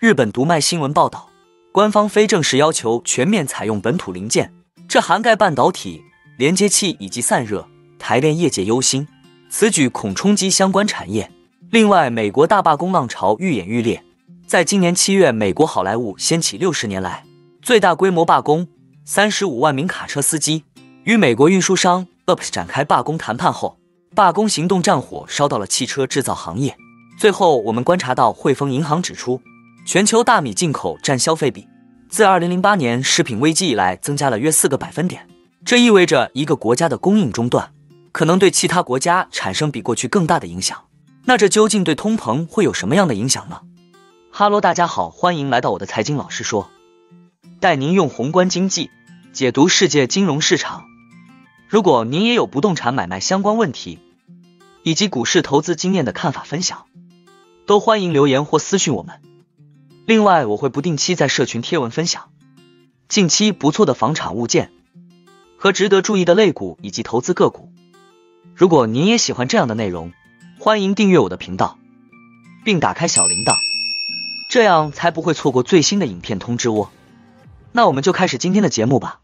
日本读卖新闻报道，官方非正式要求全面采用本土零件，这涵盖半导体、连接器以及散热。台电业界忧心，此举恐冲击相关产业。另外，美国大罢工浪潮愈演愈烈，在今年七月，美国好莱坞掀起六十年来最大规模罢工，三十五万名卡车司机与美国运输商 UPS 展开罢工谈判后，罢工行动战火烧到了汽车制造行业。最后，我们观察到汇丰银行指出。全球大米进口占消费比，自二零零八年食品危机以来增加了约四个百分点。这意味着一个国家的供应中断，可能对其他国家产生比过去更大的影响。那这究竟对通膨会有什么样的影响呢？哈喽，大家好，欢迎来到我的财经老师说，带您用宏观经济解读世界金融市场。如果您也有不动产买卖相关问题，以及股市投资经验的看法分享，都欢迎留言或私讯我们。另外，我会不定期在社群贴文分享近期不错的房产物件和值得注意的类股以及投资个股。如果您也喜欢这样的内容，欢迎订阅我的频道，并打开小铃铛，这样才不会错过最新的影片通知哦。那我们就开始今天的节目吧。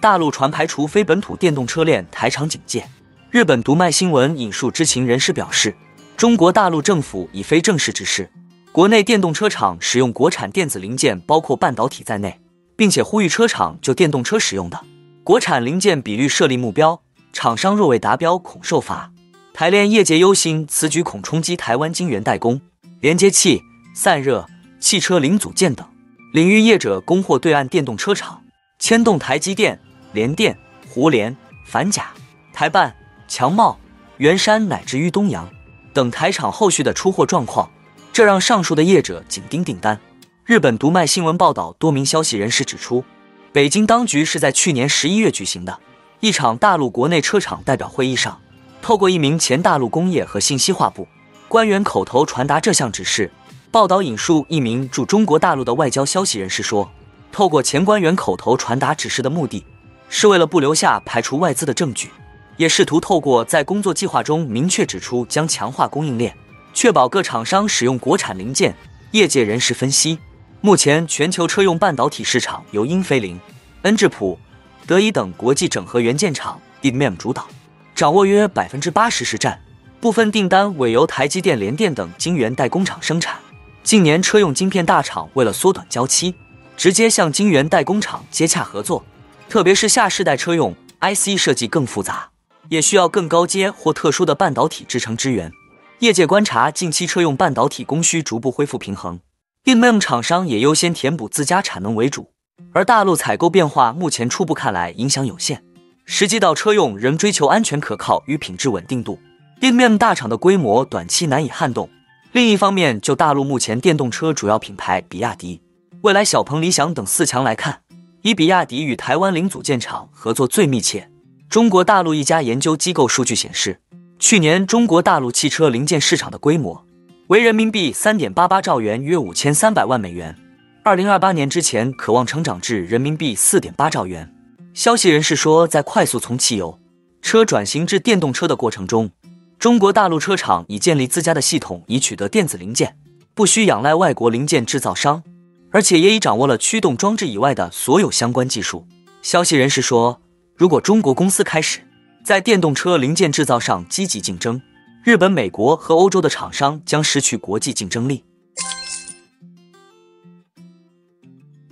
大陆传排除非本土电动车链台厂警戒。日本读卖新闻引述知情人士表示，中国大陆政府以非正式指示，国内电动车厂使用国产电子零件，包括半导体在内，并且呼吁车厂就电动车使用的国产零件比率设立目标，厂商若未达标恐受罚。台联业界忧心此举恐冲击台湾晶圆代工、连接器、散热、汽车零组件等领域业者供货对岸电动车厂，牵动台积电。联电、胡联、反甲、台办、强茂、元山乃至于东阳等台厂后续的出货状况，这让上述的业者紧盯订单。日本读卖新闻报道，多名消息人士指出，北京当局是在去年十一月举行的一场大陆国内车厂代表会议上，透过一名前大陆工业和信息化部官员口头传达这项指示。报道引述一名驻中国大陆的外交消息人士说，透过前官员口头传达指示的目的。是为了不留下排除外资的证据，也试图透过在工作计划中明确指出将强化供应链，确保各厂商使用国产零件。业界人士分析，目前全球车用半导体市场由英飞凌、恩智浦、德仪等国际整合元件厂 DMM 主导，掌握约百分之八十市占，部分订单委由台积电、联电等晶圆代工厂生产。近年车用晶片大厂为了缩短交期，直接向晶圆代工厂接洽合作。特别是下世代车用 IC 设计更复杂，也需要更高阶或特殊的半导体制成支援。业界观察，近期车用半导体供需逐步恢复平衡，InM 厂商也优先填补自家产能为主。而大陆采购变化目前初步看来影响有限，实际到车用仍追求安全可靠与品质稳定度，InM 大厂的规模短期难以撼动。另一方面，就大陆目前电动车主要品牌比亚迪、蔚来、小鹏、理想等四强来看。以比亚迪与台湾零组件厂合作最密切。中国大陆一家研究机构数据显示，去年中国大陆汽车零件市场的规模为人民币三点八八兆元，约五千三百万美元。二零二八年之前，渴望成长至人民币四点八兆元。消息人士说，在快速从汽油车转型至电动车的过程中，中国大陆车厂已建立自家的系统，以取得电子零件，不需仰赖外国零件制造商。而且也已掌握了驱动装置以外的所有相关技术。消息人士说，如果中国公司开始在电动车零件制造上积极竞争，日本、美国和欧洲的厂商将失去国际竞争力。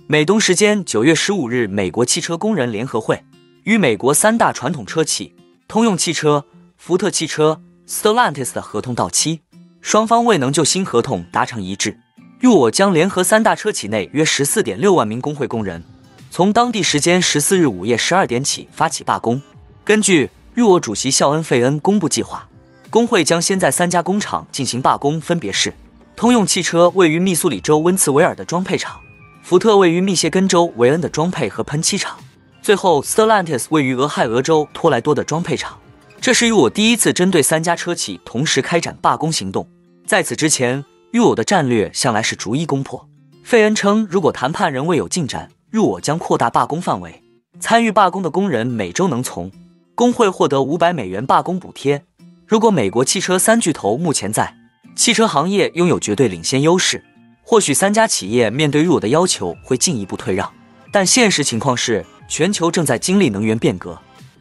美东时间九月十五日，美国汽车工人联合会与美国三大传统车企通用汽车、福特汽车、Stellantis 的合同到期，双方未能就新合同达成一致。裕我将联合三大车企内约十四点六万名工会工人，从当地时间十四日午夜十二点起发起罢工。根据裕我主席肖恩·费恩公布计划，工会将先在三家工厂进行罢工，分别是通用汽车位于密苏里州温茨维尔的装配厂，福特位于密歇根州韦恩的装配和喷漆厂，最后 Stellantis 位于俄亥俄州托莱多的装配厂。这是裕我第一次针对三家车企同时开展罢工行动，在此之前。入我的战略向来是逐一攻破。费恩称，如果谈判仍未有进展，入我将扩大罢工范围，参与罢工的工人每周能从工会获得五百美元罢工补贴。如果美国汽车三巨头目前在汽车行业拥有绝对领先优势，或许三家企业面对入我的要求会进一步退让。但现实情况是，全球正在经历能源变革，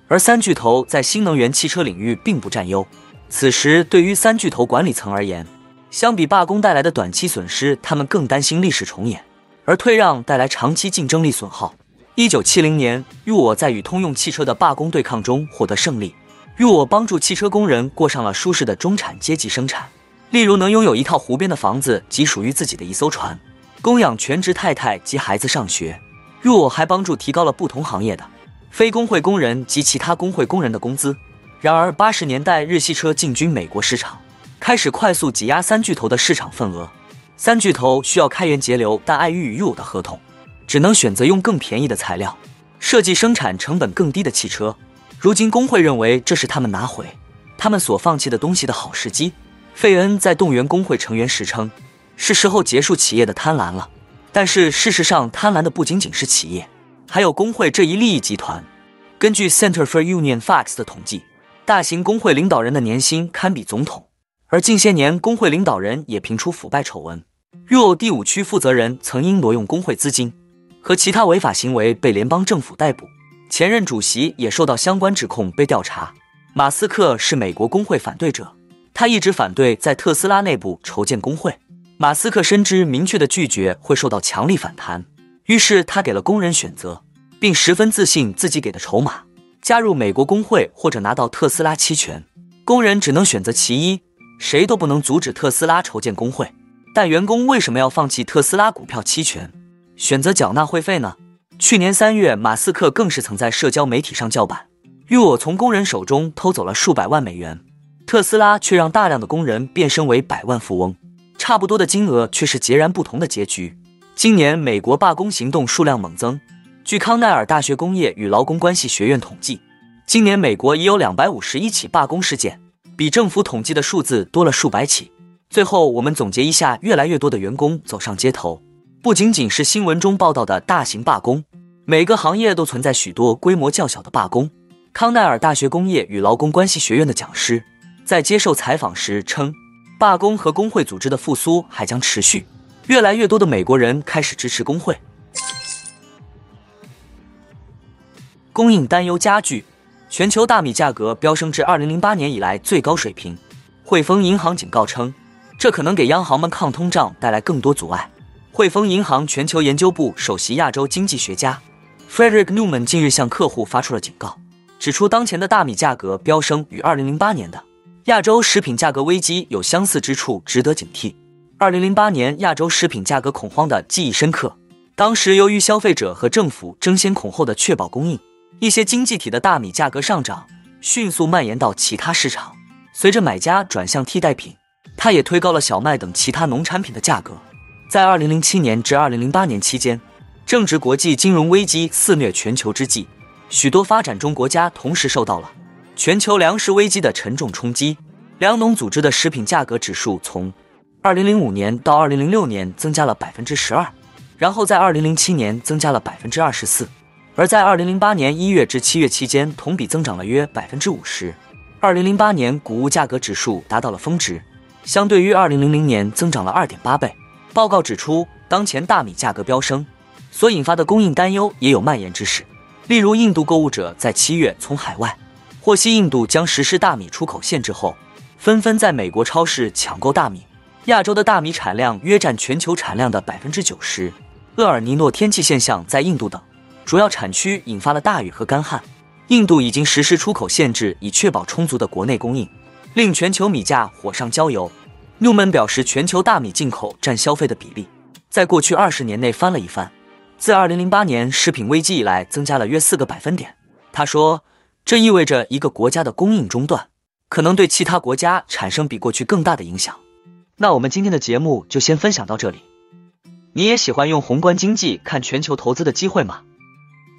而三巨头在新能源汽车领域并不占优。此时，对于三巨头管理层而言，相比罢工带来的短期损失，他们更担心历史重演，而退让带来长期竞争力损耗。一九七零年，入我在与通用汽车的罢工对抗中获得胜利。入我帮助汽车工人过上了舒适的中产阶级生产，例如能拥有一套湖边的房子及属于自己的一艘船，供养全职太太及孩子上学。入我还帮助提高了不同行业的非工会工人及其他工会工人的工资。然而，八十年代日系车进军美国市场，开始快速挤压三巨头的市场份额。三巨头需要开源节流，但碍于与我的合同，只能选择用更便宜的材料设计生产成本更低的汽车。如今，工会认为这是他们拿回他们所放弃的东西的好时机。费恩在动员工会成员时称：“是时候结束企业的贪婪了。”但是事实上，贪婪的不仅仅是企业，还有工会这一利益集团。根据 Center for Union Facts 的统计，大型工会领导人的年薪堪比总统。而近些年，工会领导人也频出腐败丑闻。若第五区负责人曾因挪用工会资金和其他违法行为被联邦政府逮捕。前任主席也受到相关指控被调查。马斯克是美国工会反对者，他一直反对在特斯拉内部筹建工会。马斯克深知明确的拒绝会受到强力反弹，于是他给了工人选择，并十分自信自己给的筹码：加入美国工会或者拿到特斯拉期权。工人只能选择其一，谁都不能阻止特斯拉筹建工会。但员工为什么要放弃特斯拉股票期权，选择缴纳会费呢？去年三月，马斯克更是曾在社交媒体上叫板，与我从工人手中偷走了数百万美元，特斯拉却让大量的工人变身为百万富翁，差不多的金额却是截然不同的结局。今年美国罢工行动数量猛增，据康奈尔大学工业与劳工关系学院统计，今年美国已有两百五十一起罢工事件，比政府统计的数字多了数百起。最后，我们总结一下：越来越多的员工走上街头。不仅仅是新闻中报道的大型罢工，每个行业都存在许多规模较小的罢工。康奈尔大学工业与劳工关系学院的讲师在接受采访时称，罢工和工会组织的复苏还将持续。越来越多的美国人开始支持工会。供应担忧加剧，全球大米价格飙升至二零零八年以来最高水平。汇丰银行警告称，这可能给央行们抗通胀带来更多阻碍。汇丰银行全球研究部首席亚洲经济学家 Frederick Newman 近日向客户发出了警告，指出当前的大米价格飙升与2008年的亚洲食品价格危机有相似之处，值得警惕。2008年亚洲食品价格恐慌的记忆深刻，当时由于消费者和政府争先恐后的确保供应，一些经济体的大米价格上涨迅速蔓延到其他市场，随着买家转向替代品，它也推高了小麦等其他农产品的价格。在二零零七年至二零零八年期间，正值国际金融危机肆虐全球之际，许多发展中国家同时受到了全球粮食危机的沉重冲击。粮农组织的食品价格指数从二零零五年到二零零六年增加了百分之十二，然后在二零零七年增加了百分之二十四，而在二零零八年一月至七月期间，同比增长了约百分之五十。二零零八年谷物价格指数达到了峰值，相对于二零零零年增长了二点八倍。报告指出，当前大米价格飙升所引发的供应担忧也有蔓延之势。例如，印度购物者在七月从海外获悉印度将实施大米出口限制后，纷纷在美国超市抢购大米。亚洲的大米产量约占全球产量的百分之九十。厄尔尼诺天气现象在印度等主要产区引发了大雨和干旱，印度已经实施出口限制，以确保充足的国内供应，令全球米价火上浇油。纽曼表示，全球大米进口占消费的比例，在过去二十年内翻了一番，自二零零八年食品危机以来，增加了约四个百分点。他说，这意味着一个国家的供应中断，可能对其他国家产生比过去更大的影响。那我们今天的节目就先分享到这里。你也喜欢用宏观经济看全球投资的机会吗？